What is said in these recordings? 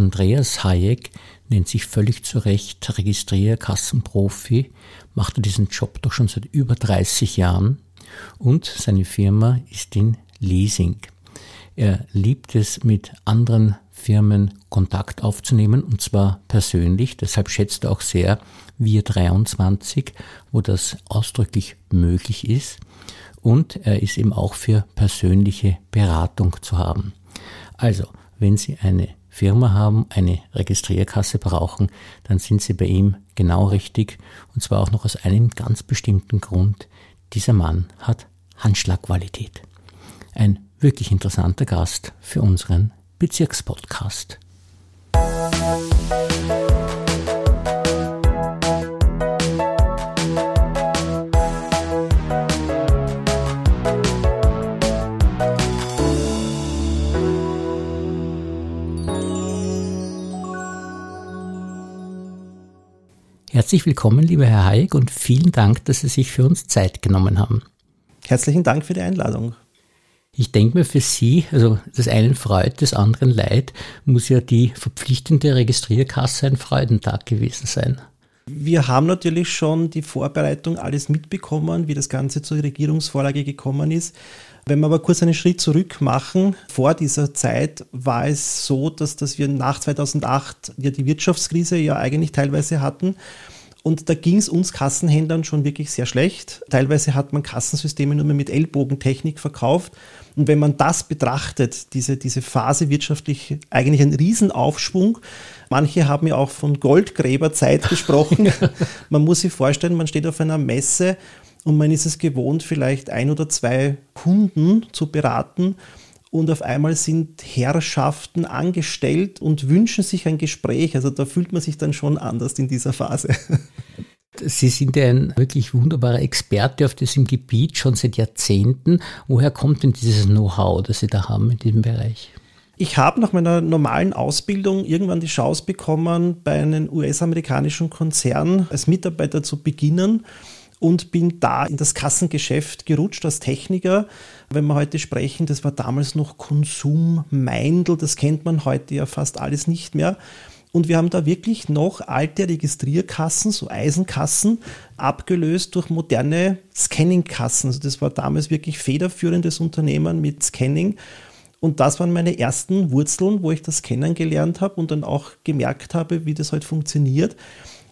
Andreas Hayek nennt sich völlig zu Recht Registrierkassenprofi, macht diesen Job doch schon seit über 30 Jahren und seine Firma ist in Leasing. Er liebt es, mit anderen Firmen Kontakt aufzunehmen und zwar persönlich. Deshalb schätzt er auch sehr Wir 23, wo das ausdrücklich möglich ist. Und er ist eben auch für persönliche Beratung zu haben. Also, wenn Sie eine Firma haben, eine Registrierkasse brauchen, dann sind Sie bei ihm genau richtig. Und zwar auch noch aus einem ganz bestimmten Grund. Dieser Mann hat Handschlagqualität. Ein wirklich interessanter Gast für unseren Bezirkspodcast. Herzlich willkommen, lieber Herr Hayek, und vielen Dank, dass Sie sich für uns Zeit genommen haben. Herzlichen Dank für die Einladung. Ich denke mir für Sie, also das einen freut, des anderen leid, muss ja die verpflichtende Registrierkasse ein Freudentag gewesen sein. Wir haben natürlich schon die Vorbereitung alles mitbekommen, wie das Ganze zur Regierungsvorlage gekommen ist. Wenn wir aber kurz einen Schritt zurück machen, vor dieser Zeit war es so, dass, dass wir nach 2008 ja die Wirtschaftskrise ja eigentlich teilweise hatten und da ging es uns Kassenhändlern schon wirklich sehr schlecht. Teilweise hat man Kassensysteme nur mehr mit Ellbogentechnik verkauft. Und wenn man das betrachtet, diese, diese Phase wirtschaftlich eigentlich ein Riesenaufschwung. Manche haben ja auch von Goldgräberzeit gesprochen. man muss sich vorstellen, man steht auf einer Messe und man ist es gewohnt, vielleicht ein oder zwei Kunden zu beraten und auf einmal sind Herrschaften angestellt und wünschen sich ein Gespräch. Also da fühlt man sich dann schon anders in dieser Phase. Sie sind ja ein wirklich wunderbarer Experte auf diesem Gebiet, schon seit Jahrzehnten. Woher kommt denn dieses Know-how, das Sie da haben in diesem Bereich? Ich habe nach meiner normalen Ausbildung irgendwann die Chance bekommen, bei einem US-amerikanischen Konzern als Mitarbeiter zu beginnen und bin da in das Kassengeschäft gerutscht als Techniker. Wenn wir heute sprechen, das war damals noch Konsummeindl, das kennt man heute ja fast alles nicht mehr. Und wir haben da wirklich noch alte Registrierkassen, so Eisenkassen, abgelöst durch moderne Scanningkassen. Also das war damals wirklich federführendes Unternehmen mit Scanning. Und das waren meine ersten Wurzeln, wo ich das kennengelernt habe und dann auch gemerkt habe, wie das halt funktioniert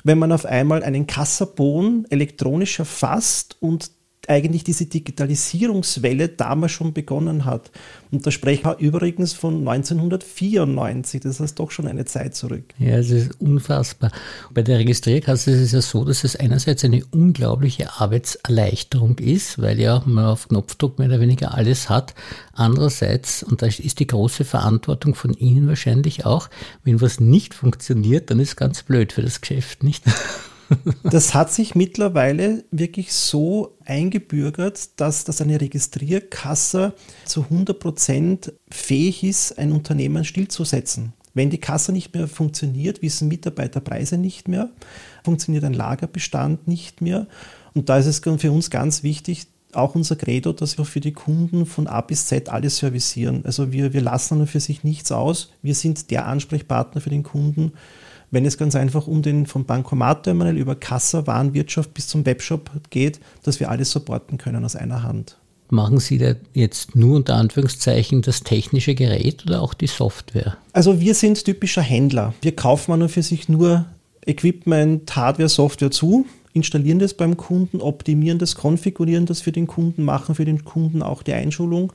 wenn man auf einmal einen Kassabohn elektronisch erfasst und eigentlich diese Digitalisierungswelle damals schon begonnen hat. Und da sprechen wir übrigens von 1994, das heißt doch schon eine Zeit zurück. Ja, es ist unfassbar. Bei der Registrierkasse ist es ja so, dass es einerseits eine unglaubliche Arbeitserleichterung ist, weil ja man auf Knopfdruck mehr oder weniger alles hat. Andererseits, und da ist die große Verantwortung von Ihnen wahrscheinlich auch, wenn was nicht funktioniert, dann ist ganz blöd für das Geschäft, nicht? das hat sich mittlerweile wirklich so eingebürgert, dass, dass eine Registrierkasse zu 100 Prozent fähig ist, ein Unternehmen stillzusetzen. Wenn die Kasse nicht mehr funktioniert, wissen Mitarbeiter Preise nicht mehr, funktioniert ein Lagerbestand nicht mehr. Und da ist es für uns ganz wichtig, auch unser Credo, dass wir für die Kunden von A bis Z alles servicieren. Also wir, wir lassen für sich nichts aus. Wir sind der Ansprechpartner für den Kunden wenn es ganz einfach um den vom Bankomatterminal über Kassa, Warenwirtschaft bis zum Webshop geht, dass wir alles supporten können aus einer Hand. Machen Sie da jetzt nur unter Anführungszeichen das technische Gerät oder auch die Software? Also wir sind typischer Händler. Wir kaufen an und für sich nur Equipment, Hardware, Software zu, installieren das beim Kunden, optimieren das, konfigurieren das für den Kunden, machen für den Kunden auch die Einschulung.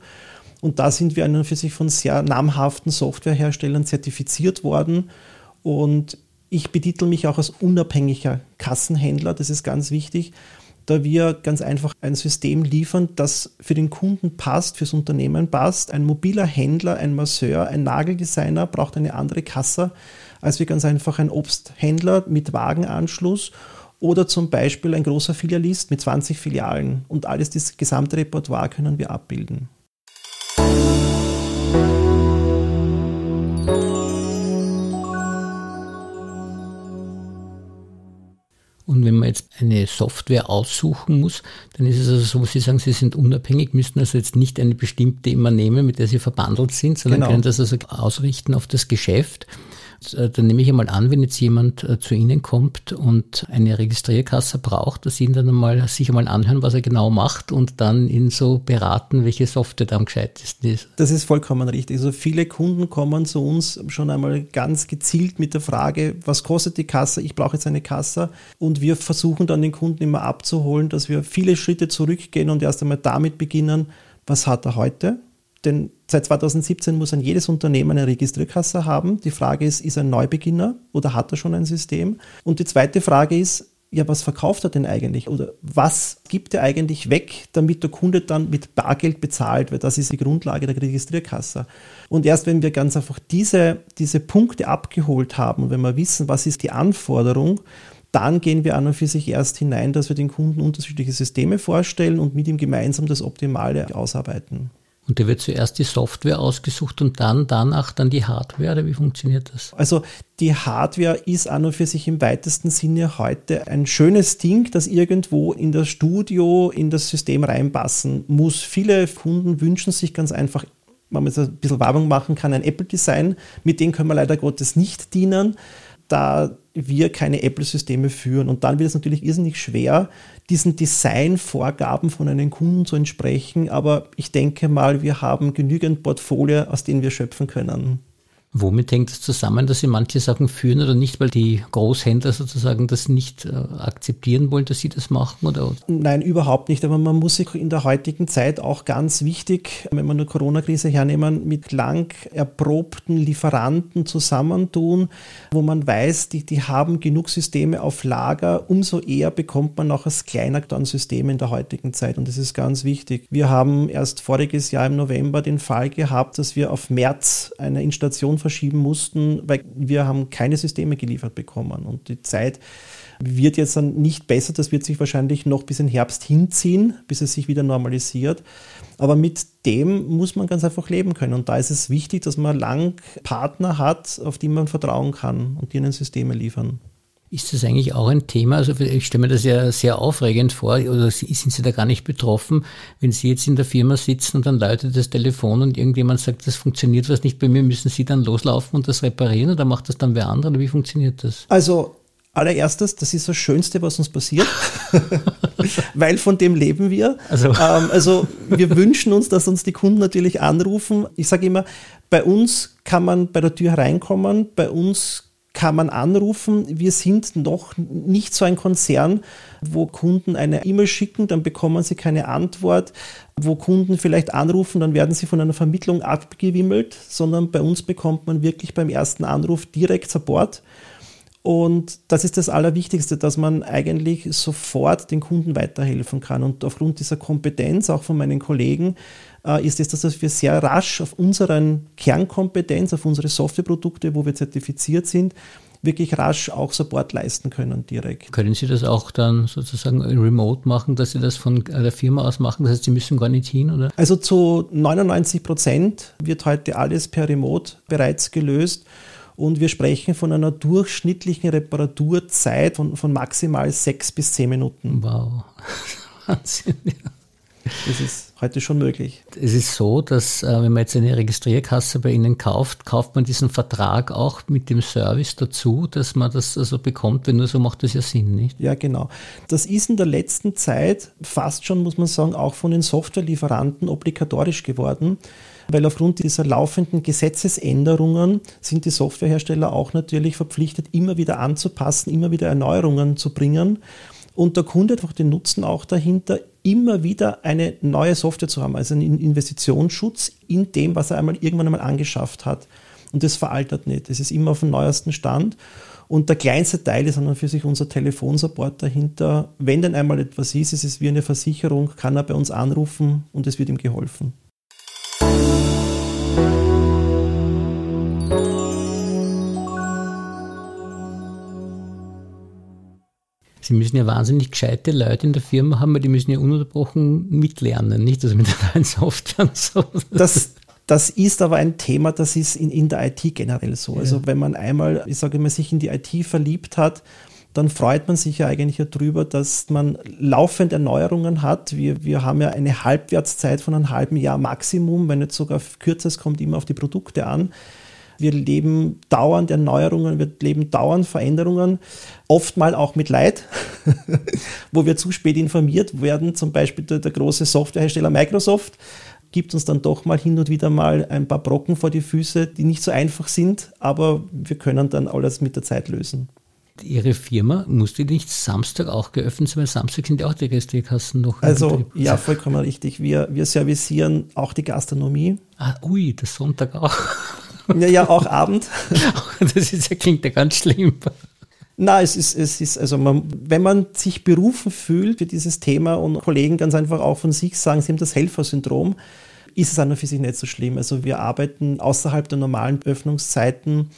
Und da sind wir an und für sich von sehr namhaften Softwareherstellern zertifiziert worden. Und ich betitel mich auch als unabhängiger Kassenhändler, das ist ganz wichtig, da wir ganz einfach ein System liefern, das für den Kunden passt, fürs Unternehmen passt. Ein mobiler Händler, ein Masseur, ein Nageldesigner braucht eine andere Kasse als wie ganz einfach ein Obsthändler mit Wagenanschluss oder zum Beispiel ein großer Filialist mit 20 Filialen. Und alles, das gesamte Repertoire können wir abbilden. Und wenn man jetzt eine Software aussuchen muss, dann ist es also so, Sie sagen, Sie sind unabhängig, müssen also jetzt nicht eine bestimmte immer nehmen, mit der Sie verbandelt sind, sondern genau. können das also ausrichten auf das Geschäft. Und äh, dann nehme ich einmal an, wenn jetzt jemand äh, zu Ihnen kommt und eine Registrierkasse braucht, dass Sie ihn dann einmal sich einmal anhören, was er genau macht und dann ihn so beraten, welche Software da am gescheitesten ist. Das ist vollkommen richtig. Also viele Kunden kommen zu uns schon einmal ganz gezielt mit der Frage, was kostet die Kasse? Ich brauche jetzt eine Kasse. Und wir versuchen dann den Kunden immer abzuholen, dass wir viele Schritte zurückgehen und erst einmal damit beginnen, was hat er heute? Denn seit 2017 muss ein jedes Unternehmen eine Registrierkasse haben. Die Frage ist, ist er ein Neubeginner oder hat er schon ein System? Und die zweite Frage ist, ja, was verkauft er denn eigentlich? Oder was gibt er eigentlich weg, damit der Kunde dann mit Bargeld bezahlt wird? Das ist die Grundlage der Registrierkasse. Und erst wenn wir ganz einfach diese, diese Punkte abgeholt haben und wenn wir wissen, was ist die Anforderung, dann gehen wir an und für sich erst hinein, dass wir den Kunden unterschiedliche Systeme vorstellen und mit ihm gemeinsam das Optimale ausarbeiten. Und da wird zuerst die Software ausgesucht und dann danach dann die Hardware, oder wie funktioniert das? Also die Hardware ist an und für sich im weitesten Sinne heute ein schönes Ding, das irgendwo in das Studio, in das System reinpassen muss. Viele Kunden wünschen sich ganz einfach, wenn man jetzt ein bisschen Werbung machen kann, ein Apple-Design. Mit dem können wir leider Gottes nicht dienen da wir keine Apple-Systeme führen. Und dann wird es natürlich irrsinnig schwer, diesen Designvorgaben von einem Kunden zu entsprechen. Aber ich denke mal, wir haben genügend Portfolio, aus denen wir schöpfen können. Womit hängt es zusammen, dass Sie manche Sachen führen oder nicht, weil die Großhändler sozusagen das nicht äh, akzeptieren wollen, dass Sie das machen? Oder? Nein, überhaupt nicht. Aber man muss sich in der heutigen Zeit auch ganz wichtig, wenn wir eine Corona-Krise hernehmen, mit lang erprobten Lieferanten zusammentun, wo man weiß, die, die haben genug Systeme auf Lager. Umso eher bekommt man auch als kleiner dann Systeme in der heutigen Zeit. Und das ist ganz wichtig. Wir haben erst voriges Jahr im November den Fall gehabt, dass wir auf März eine Installation verschieben mussten, weil wir haben keine Systeme geliefert bekommen. Und die Zeit wird jetzt dann nicht besser. Das wird sich wahrscheinlich noch bis in Herbst hinziehen, bis es sich wieder normalisiert. Aber mit dem muss man ganz einfach leben können. Und da ist es wichtig, dass man lang Partner hat, auf die man vertrauen kann und die ihnen Systeme liefern. Ist das eigentlich auch ein Thema? Also ich stelle mir das ja sehr aufregend vor, oder sind Sie da gar nicht betroffen, wenn Sie jetzt in der Firma sitzen und dann läutet das Telefon und irgendjemand sagt, das funktioniert was nicht bei mir, müssen Sie dann loslaufen und das reparieren oder macht das dann wer andere? Oder wie funktioniert das? Also allererstes, das ist das Schönste, was uns passiert, weil von dem leben wir. Also. Ähm, also wir wünschen uns, dass uns die Kunden natürlich anrufen. Ich sage immer, bei uns kann man bei der Tür hereinkommen, bei uns kann man anrufen. Wir sind noch nicht so ein Konzern, wo Kunden eine E-Mail schicken, dann bekommen sie keine Antwort, wo Kunden vielleicht anrufen, dann werden sie von einer Vermittlung abgewimmelt, sondern bei uns bekommt man wirklich beim ersten Anruf direkt Support. Und das ist das Allerwichtigste, dass man eigentlich sofort den Kunden weiterhelfen kann. Und aufgrund dieser Kompetenz, auch von meinen Kollegen, äh, ist es, dass wir sehr rasch auf unseren Kernkompetenz, auf unsere Softwareprodukte, wo wir zertifiziert sind, wirklich rasch auch Support leisten können direkt. Können Sie das auch dann sozusagen remote machen, dass Sie das von der Firma aus machen? Das heißt, Sie müssen gar nicht hin, oder? Also zu 99 Prozent wird heute alles per Remote bereits gelöst. Und wir sprechen von einer durchschnittlichen Reparaturzeit von, von maximal sechs bis zehn Minuten. Wow. Wahnsinn, ja. Das ist heute schon möglich. Es ist so, dass äh, wenn man jetzt eine Registrierkasse bei Ihnen kauft, kauft man diesen Vertrag auch mit dem Service dazu, dass man das also bekommt, wenn nur so macht das ja Sinn, nicht? Ja, genau. Das ist in der letzten Zeit fast schon, muss man sagen, auch von den Softwarelieferanten obligatorisch geworden weil aufgrund dieser laufenden Gesetzesänderungen sind die Softwarehersteller auch natürlich verpflichtet, immer wieder anzupassen, immer wieder Erneuerungen zu bringen. Und der Kunde hat einfach den Nutzen auch dahinter, immer wieder eine neue Software zu haben, also einen Investitionsschutz in dem, was er einmal irgendwann einmal angeschafft hat. Und das veraltet nicht. Es ist immer auf dem neuesten Stand. Und der kleinste Teil ist dann für sich unser Telefonsupport dahinter. Wenn denn einmal etwas ist, ist es wie eine Versicherung, kann er bei uns anrufen und es wird ihm geholfen. Sie müssen ja wahnsinnig gescheite Leute in der Firma haben, weil die müssen ja ununterbrochen mitlernen, nicht? Also mit der neuen Software und so. Das, das ist aber ein Thema, das ist in, in der IT generell so. Ja. Also wenn man einmal, ich sage mal, sich in die IT verliebt hat, dann freut man sich ja eigentlich darüber, dass man laufend Erneuerungen hat. Wir, wir haben ja eine Halbwertszeit von einem halben Jahr Maximum, wenn nicht sogar kürzer, es kommt immer auf die Produkte an. Wir leben dauernd Erneuerungen, wir leben dauernd Veränderungen, oftmal auch mit Leid, wo wir zu spät informiert werden. Zum Beispiel der, der große Softwarehersteller Microsoft gibt uns dann doch mal hin und wieder mal ein paar Brocken vor die Füße, die nicht so einfach sind, aber wir können dann alles mit der Zeit lösen. Ihre Firma musste nicht Samstag auch geöffnet sein, weil Samstag sind ja auch die Registrierkassen noch. Also, ja, vollkommen richtig. Wir, wir servicieren auch die Gastronomie. Ah, ui, das Sonntag auch. Ja, ja, auch Abend. das ist, ja, klingt ja ganz schlimm. Na, es ist, es ist, also man, wenn man sich berufen fühlt für dieses Thema und Kollegen ganz einfach auch von sich sagen, sie haben das Helfersyndrom, ist es an und für sich nicht so schlimm. Also wir arbeiten außerhalb der normalen Öffnungszeiten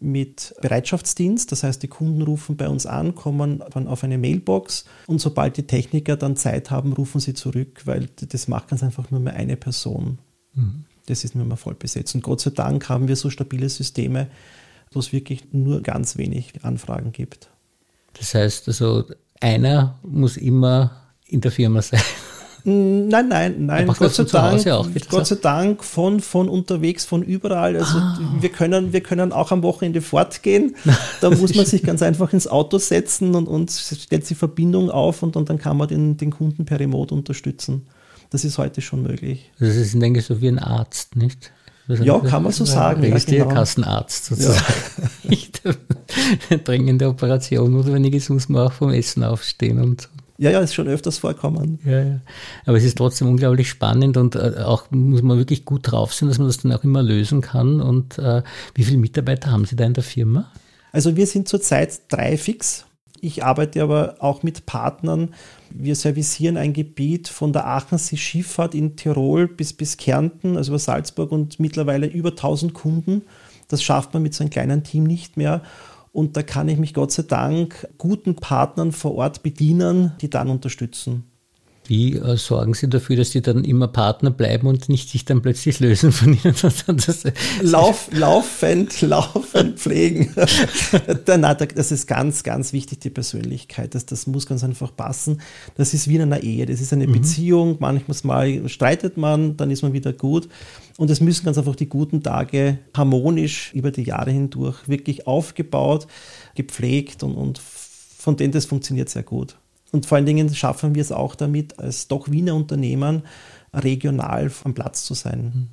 mit Bereitschaftsdienst. Das heißt, die Kunden rufen bei uns an, kommen dann auf eine Mailbox und sobald die Techniker dann Zeit haben, rufen sie zurück, weil das macht ganz einfach nur mehr eine Person. Mhm. Das ist nur mehr voll besetzt. Und Gott sei Dank haben wir so stabile Systeme, wo es wirklich nur ganz wenig Anfragen gibt. Das heißt also, einer muss immer in der Firma sein. Nein, nein, nein. Gott sei, Dank, auch, Gott sei Dank von, von unterwegs, von überall. Also ah. wir, können, wir können auch am Wochenende fortgehen. Da muss man sich ganz einfach ins Auto setzen und, und stellt die Verbindung auf und, und dann kann man den, den Kunden per Remote unterstützen. Das ist heute schon möglich. Das ist, denke ich, so wie ein Arzt, nicht? Ja, kann man so sagen. Registrierkassenarzt ja, genau. sozusagen. Ja. Dringende Operation ich muss man auch vom Essen aufstehen und so. Ja, ja, ist schon öfters vorkommen. Ja, ja. Aber es ist trotzdem unglaublich spannend und äh, auch muss man wirklich gut drauf sein, dass man das dann auch immer lösen kann. Und äh, wie viele Mitarbeiter haben Sie da in der Firma? Also wir sind zurzeit drei fix. Ich arbeite aber auch mit Partnern. Wir servicieren ein Gebiet von der Aachensee Schifffahrt in Tirol bis, bis Kärnten, also über Salzburg und mittlerweile über 1000 Kunden. Das schafft man mit so einem kleinen Team nicht mehr. Und da kann ich mich Gott sei Dank guten Partnern vor Ort bedienen, die dann unterstützen. Wie äh, sorgen Sie dafür, dass Sie dann immer Partner bleiben und nicht sich dann plötzlich lösen von Ihnen? das, Lauf, laufend, laufend pflegen. das ist ganz, ganz wichtig, die Persönlichkeit. Das, das muss ganz einfach passen. Das ist wie in einer Ehe. Das ist eine mhm. Beziehung. Manchmal streitet man, dann ist man wieder gut. Und es müssen ganz einfach die guten Tage harmonisch über die Jahre hindurch wirklich aufgebaut, gepflegt und, und von denen das funktioniert sehr gut. Und vor allen Dingen schaffen wir es auch damit, als doch Wiener Unternehmen regional am Platz zu sein.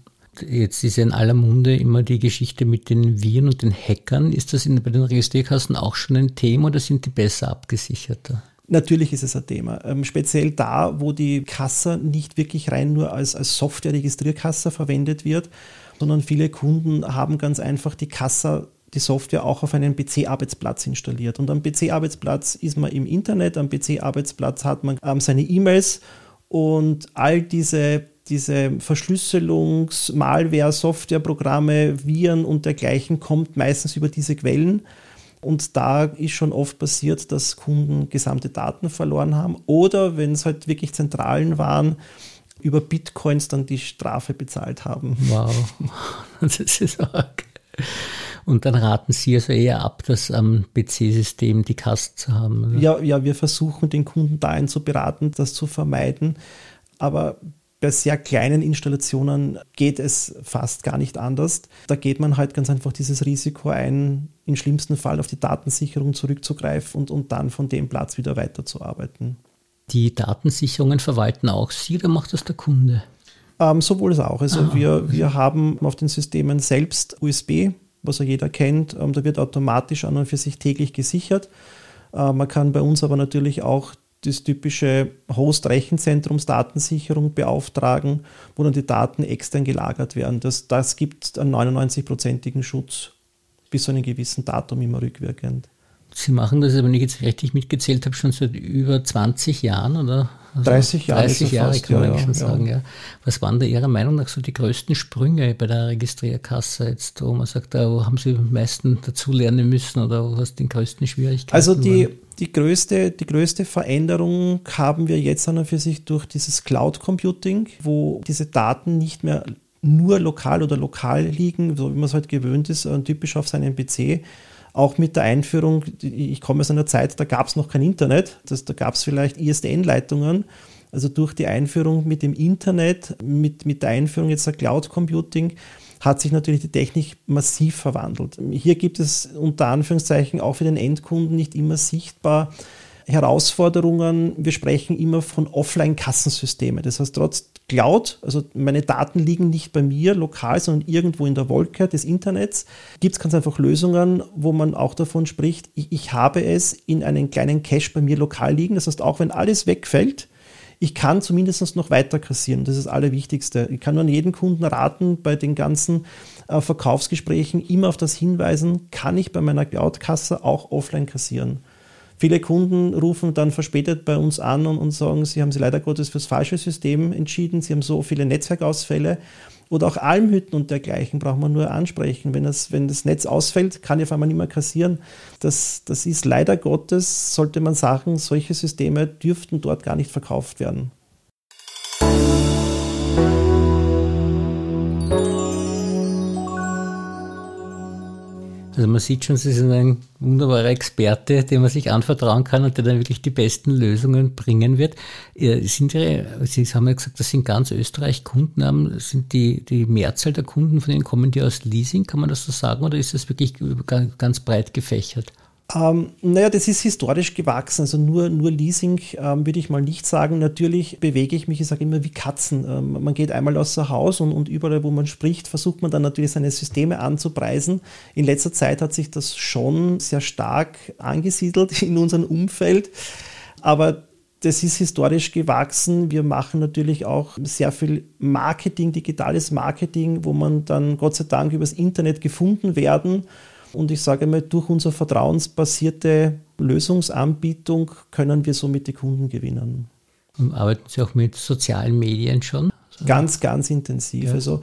Jetzt ist ja in aller Munde immer die Geschichte mit den Viren und den Hackern. Ist das in, bei den Registrierkassen auch schon ein Thema oder sind die besser abgesicherter? Natürlich ist es ein Thema. Ähm, speziell da, wo die Kasse nicht wirklich rein nur als, als Software-Registrierkasse verwendet wird, sondern viele Kunden haben ganz einfach die Kasse die Software auch auf einen PC-Arbeitsplatz installiert. Und am PC-Arbeitsplatz ist man im Internet, am PC-Arbeitsplatz hat man ähm, seine E-Mails und all diese, diese Verschlüsselungs-, Malware-, Softwareprogramme, Viren und dergleichen kommt meistens über diese Quellen. Und da ist schon oft passiert, dass Kunden gesamte Daten verloren haben oder wenn es halt wirklich Zentralen waren, über Bitcoins dann die Strafe bezahlt haben. Wow, das ist arg. Und dann raten Sie also eher ab, das am PC-System die Kasten zu haben. Oder? Ja, ja, wir versuchen den Kunden dahin zu beraten, das zu vermeiden. Aber bei sehr kleinen Installationen geht es fast gar nicht anders. Da geht man halt ganz einfach dieses Risiko ein, im schlimmsten Fall auf die Datensicherung zurückzugreifen und, und dann von dem Platz wieder weiterzuarbeiten. Die Datensicherungen verwalten auch Sie oder macht das der Kunde? Ähm, sowohl als auch. Also ah, wir, wir haben auf den Systemen selbst USB was ja jeder kennt. Ähm, da wird automatisch an und für sich täglich gesichert. Äh, man kann bei uns aber natürlich auch das typische Host-Rechenzentrums-Datensicherung beauftragen, wo dann die Daten extern gelagert werden. Das, das gibt einen 99-prozentigen Schutz bis zu einem gewissen Datum immer rückwirkend. Sie machen das, wenn ich jetzt richtig mitgezählt habe, schon seit über 20 Jahren, oder? Also 30 Jahre. 30 Jahre fast, kann man ja, schon ja. sagen, ja. Was waren da Ihrer Meinung nach so die größten Sprünge bei der Registrierkasse jetzt, wo man sagt, wo haben Sie am meisten dazulernen müssen oder was die größten Schwierigkeiten Also die, die, größte, die größte Veränderung haben wir jetzt an und für sich durch dieses Cloud Computing, wo diese Daten nicht mehr nur lokal oder lokal liegen, so wie man es halt gewöhnt ist, äh, typisch auf seinem PC, auch mit der Einführung, ich komme aus einer Zeit, da gab es noch kein Internet, das, da gab es vielleicht ISDN-Leitungen. Also durch die Einführung mit dem Internet, mit, mit der Einführung jetzt der Cloud Computing, hat sich natürlich die Technik massiv verwandelt. Hier gibt es unter Anführungszeichen auch für den Endkunden nicht immer sichtbar Herausforderungen. Wir sprechen immer von Offline-Kassensystemen. Das heißt, trotz Cloud, also meine Daten liegen nicht bei mir lokal, sondern irgendwo in der Wolke des Internets, gibt es ganz einfach Lösungen, wo man auch davon spricht, ich, ich habe es in einem kleinen Cache bei mir lokal liegen. Das heißt, auch wenn alles wegfällt, ich kann zumindest noch weiter kassieren. Das ist das Allerwichtigste. Ich kann nur an jeden Kunden raten, bei den ganzen äh, Verkaufsgesprächen immer auf das hinweisen, kann ich bei meiner Cloud-Kasse auch offline kassieren. Viele Kunden rufen dann verspätet bei uns an und, und sagen, sie haben sich leider Gottes fürs falsche System entschieden, sie haben so viele Netzwerkausfälle oder auch Almhütten und dergleichen braucht man nur ansprechen. Wenn das, wenn das Netz ausfällt, kann ich auf einmal nicht mehr kassieren. Das, das ist leider Gottes, sollte man sagen, solche Systeme dürften dort gar nicht verkauft werden. Also man sieht schon, Sie sind ein wunderbarer Experte, dem man sich anvertrauen kann und der dann wirklich die besten Lösungen bringen wird. Sind Ihre, Sie haben ja gesagt, dass Sie in ganz Österreich Kunden haben. Sind die, die Mehrzahl der Kunden von Ihnen kommen die aus Leasing, kann man das so sagen, oder ist das wirklich ganz breit gefächert? Ähm, naja, das ist historisch gewachsen. Also nur, nur Leasing ähm, würde ich mal nicht sagen. Natürlich bewege ich mich, ich sage immer wie Katzen. Ähm, man geht einmal außer Haus und, und überall, wo man spricht, versucht man dann natürlich seine Systeme anzupreisen. In letzter Zeit hat sich das schon sehr stark angesiedelt in unserem Umfeld. Aber das ist historisch gewachsen. Wir machen natürlich auch sehr viel Marketing, digitales Marketing, wo man dann Gott sei Dank übers Internet gefunden werden und ich sage mal, durch unsere vertrauensbasierte Lösungsanbietung können wir somit die Kunden gewinnen. Arbeiten Sie auch mit sozialen Medien schon? Ganz, ganz intensiv. Ja. Also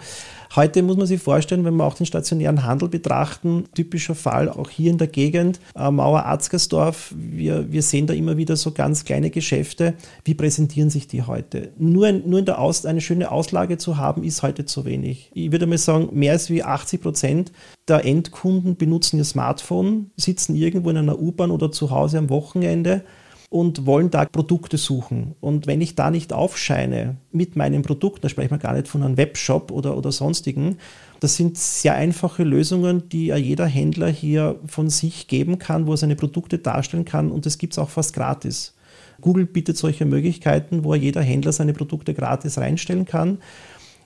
heute muss man sich vorstellen, wenn wir auch den stationären Handel betrachten, typischer Fall auch hier in der Gegend, äh, Mauer Arzgersdorf, wir, wir sehen da immer wieder so ganz kleine Geschäfte. Wie präsentieren sich die heute? Nur, nur in der Aus, eine schöne Auslage zu haben, ist heute zu wenig. Ich würde mal sagen, mehr als wie 80 Prozent der Endkunden benutzen ihr Smartphone, sitzen irgendwo in einer U-Bahn oder zu Hause am Wochenende und wollen da Produkte suchen. Und wenn ich da nicht aufscheine mit meinem Produkt, da sprechen wir gar nicht von einem Webshop oder, oder sonstigen, das sind sehr einfache Lösungen, die ja jeder Händler hier von sich geben kann, wo er seine Produkte darstellen kann und das gibt es auch fast gratis. Google bietet solche Möglichkeiten, wo jeder Händler seine Produkte gratis reinstellen kann.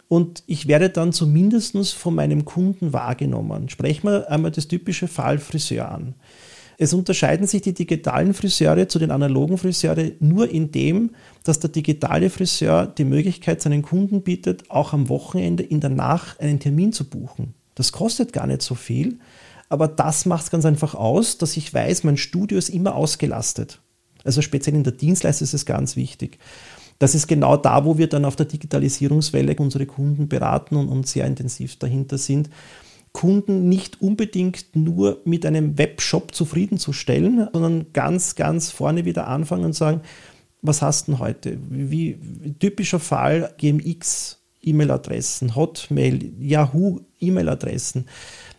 Und ich werde dann zumindest von meinem Kunden wahrgenommen. Sprechen wir einmal das typische Fall Friseur an. Es unterscheiden sich die digitalen Friseure zu den analogen Friseure nur in dem, dass der digitale Friseur die Möglichkeit seinen Kunden bietet, auch am Wochenende in der Nacht einen Termin zu buchen. Das kostet gar nicht so viel, aber das macht es ganz einfach aus, dass ich weiß, mein Studio ist immer ausgelastet. Also speziell in der Dienstleistung ist es ganz wichtig. Das ist genau da, wo wir dann auf der Digitalisierungswelle unsere Kunden beraten und, und sehr intensiv dahinter sind. Kunden nicht unbedingt nur mit einem Webshop zufriedenzustellen, sondern ganz, ganz vorne wieder anfangen und sagen, was hast du denn heute? Wie, typischer Fall GMX E-Mail-Adressen, Hotmail, Yahoo E-Mail-Adressen.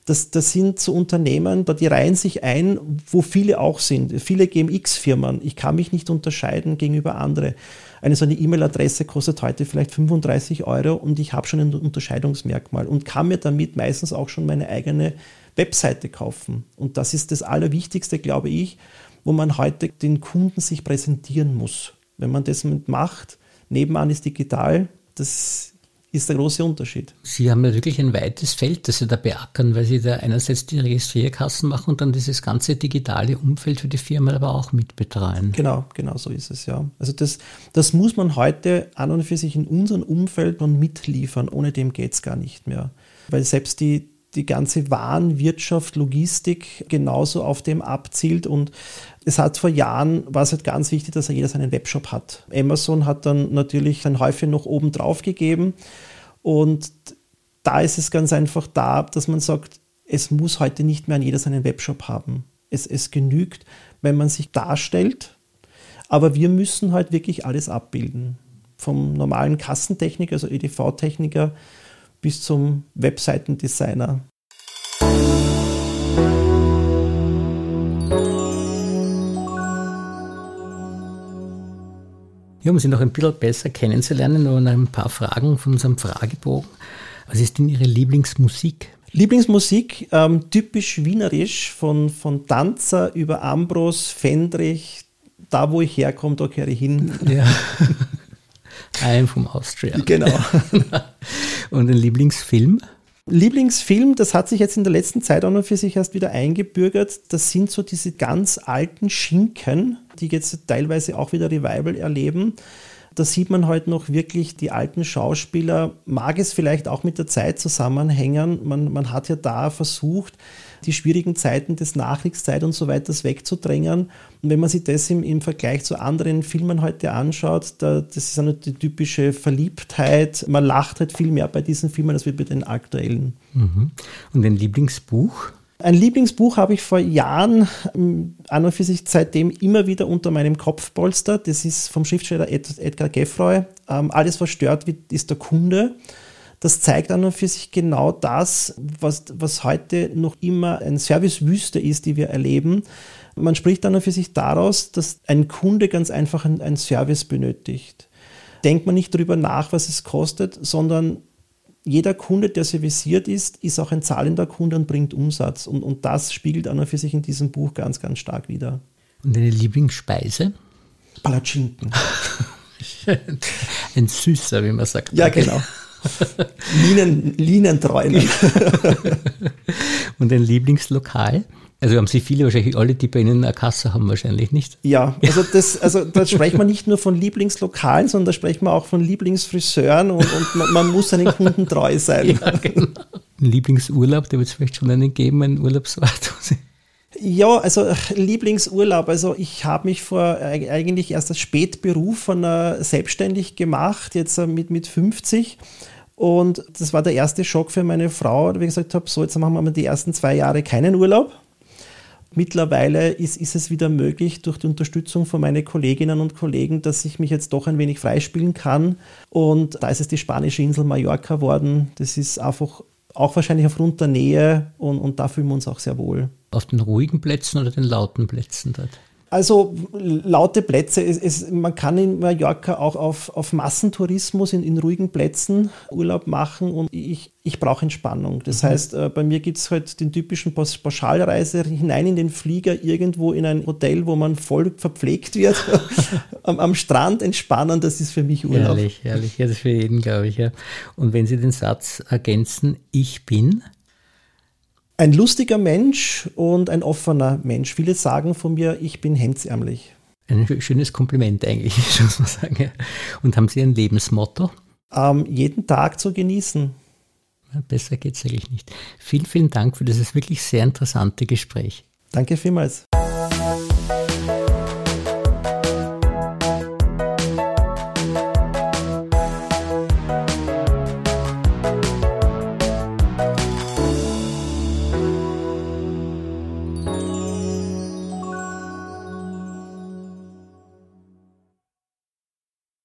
Das, das sind so Unternehmen, die reihen sich ein, wo viele auch sind. Viele GMX-Firmen. Ich kann mich nicht unterscheiden gegenüber anderen. Eine so eine E-Mail-Adresse kostet heute vielleicht 35 Euro und ich habe schon ein Unterscheidungsmerkmal und kann mir damit meistens auch schon meine eigene Webseite kaufen. Und das ist das Allerwichtigste, glaube ich, wo man heute den Kunden sich präsentieren muss. Wenn man das macht, nebenan ist digital, das ist der große Unterschied. Sie haben ja wirklich ein weites Feld, das Sie da beackern, weil Sie da einerseits die Registrierkassen machen und dann dieses ganze digitale Umfeld für die Firma aber auch mitbetreuen. Genau, genau so ist es, ja. Also das, das muss man heute an und für sich in unserem Umfeld noch mitliefern, ohne dem geht es gar nicht mehr. Weil selbst die, die ganze Warenwirtschaft, Logistik genauso auf dem abzielt und es hat vor Jahren, war es halt ganz wichtig, dass jeder seinen Webshop hat. Amazon hat dann natürlich ein Häufchen noch oben drauf gegeben und da ist es ganz einfach da, dass man sagt, es muss heute nicht mehr an jeder seinen Webshop haben. Es, es genügt, wenn man sich darstellt, aber wir müssen halt wirklich alles abbilden. Vom normalen Kassentechniker, also EDV-Techniker, bis zum Webseitendesigner. Ja, um Sie noch ein bisschen besser kennenzulernen, nur noch ein paar Fragen von unserem Fragebogen. Was ist denn Ihre Lieblingsmusik? Lieblingsmusik, ähm, typisch wienerisch, von, von Tanzer über Ambros, Fendrich, da wo ich herkomme, da kehre ich hin. Ja. I'm from Austria. Genau. Und ein Lieblingsfilm? Lieblingsfilm, das hat sich jetzt in der letzten Zeit auch noch für sich erst wieder eingebürgert. Das sind so diese ganz alten Schinken, die jetzt teilweise auch wieder Revival erleben. Da sieht man heute noch wirklich die alten Schauspieler, mag es vielleicht auch mit der Zeit zusammenhängen. Man, man hat ja da versucht, die schwierigen Zeiten des Nachkriegszeit und so weiter wegzudrängen. Und wenn man sich das im, im Vergleich zu anderen Filmen heute anschaut, da, das ist eine die typische Verliebtheit. Man lacht halt viel mehr bei diesen Filmen als bei den aktuellen. Mhm. Und ein Lieblingsbuch? Ein Lieblingsbuch habe ich vor Jahren ähm, an und für sich seitdem immer wieder unter meinem Kopfpolster. Das ist vom Schriftsteller Ed, Edgar Geffroy. Ähm, Alles, was stört, ist der Kunde. Das zeigt an und für sich genau das, was, was heute noch immer ein Servicewüste ist, die wir erleben. Man spricht an und für sich daraus, dass ein Kunde ganz einfach einen Service benötigt. Denkt man nicht darüber nach, was es kostet, sondern jeder Kunde, der serviciert ist, ist auch ein zahlender Kunde und bringt Umsatz. Und, und das spiegelt an und für sich in diesem Buch ganz, ganz stark wider. Und deine Lieblingsspeise? Palatschinken. ein Süßer, wie man sagt. Ja, genau. Linien, Linientreuen. und ein Lieblingslokal? Also haben Sie viele, wahrscheinlich alle, die bei Ihnen eine Kasse haben, wahrscheinlich nicht. Ja, also das, also da sprechen wir nicht nur von Lieblingslokalen, sondern da sprechen wir auch von Lieblingsfriseuren und, und man, man, muss seinen Kunden treu sein. Ja, genau. Ein Lieblingsurlaub, da wird es vielleicht schon einen geben, einen Urlaubsort. Ja, also Lieblingsurlaub. Also ich habe mich vor eigentlich erst als Spätberuf von selbstständig gemacht, jetzt mit, mit 50. Und das war der erste Schock für meine Frau, wie ich gesagt habe, so jetzt machen wir mal die ersten zwei Jahre keinen Urlaub. Mittlerweile ist, ist es wieder möglich durch die Unterstützung von meinen Kolleginnen und Kollegen, dass ich mich jetzt doch ein wenig freispielen kann. Und da ist es die spanische Insel Mallorca geworden. Das ist einfach auch wahrscheinlich aufgrund der Nähe und, und da fühlen wir uns auch sehr wohl. Auf den ruhigen Plätzen oder den lauten Plätzen dort? Also laute Plätze, es, es, man kann in Mallorca auch auf, auf Massentourismus in, in ruhigen Plätzen Urlaub machen und ich, ich brauche Entspannung. Das mhm. heißt, äh, bei mir gibt es halt den typischen Pauschalreise hinein in den Flieger, irgendwo in ein Hotel, wo man voll verpflegt wird, am, am, Strand entspannen, das ist für mich Urlaub. Herrlich, herrlich, ja, das ist für jeden, glaube ich. Ja. Und wenn Sie den Satz ergänzen, ich bin, ein lustiger Mensch und ein offener Mensch. Viele sagen von mir, ich bin hemdsärmlich. Ein schönes Kompliment eigentlich, muss man sagen. Und haben Sie ein Lebensmotto? Ähm, jeden Tag zu genießen. Besser geht es eigentlich nicht. Vielen, vielen Dank für dieses wirklich sehr interessante Gespräch. Danke vielmals.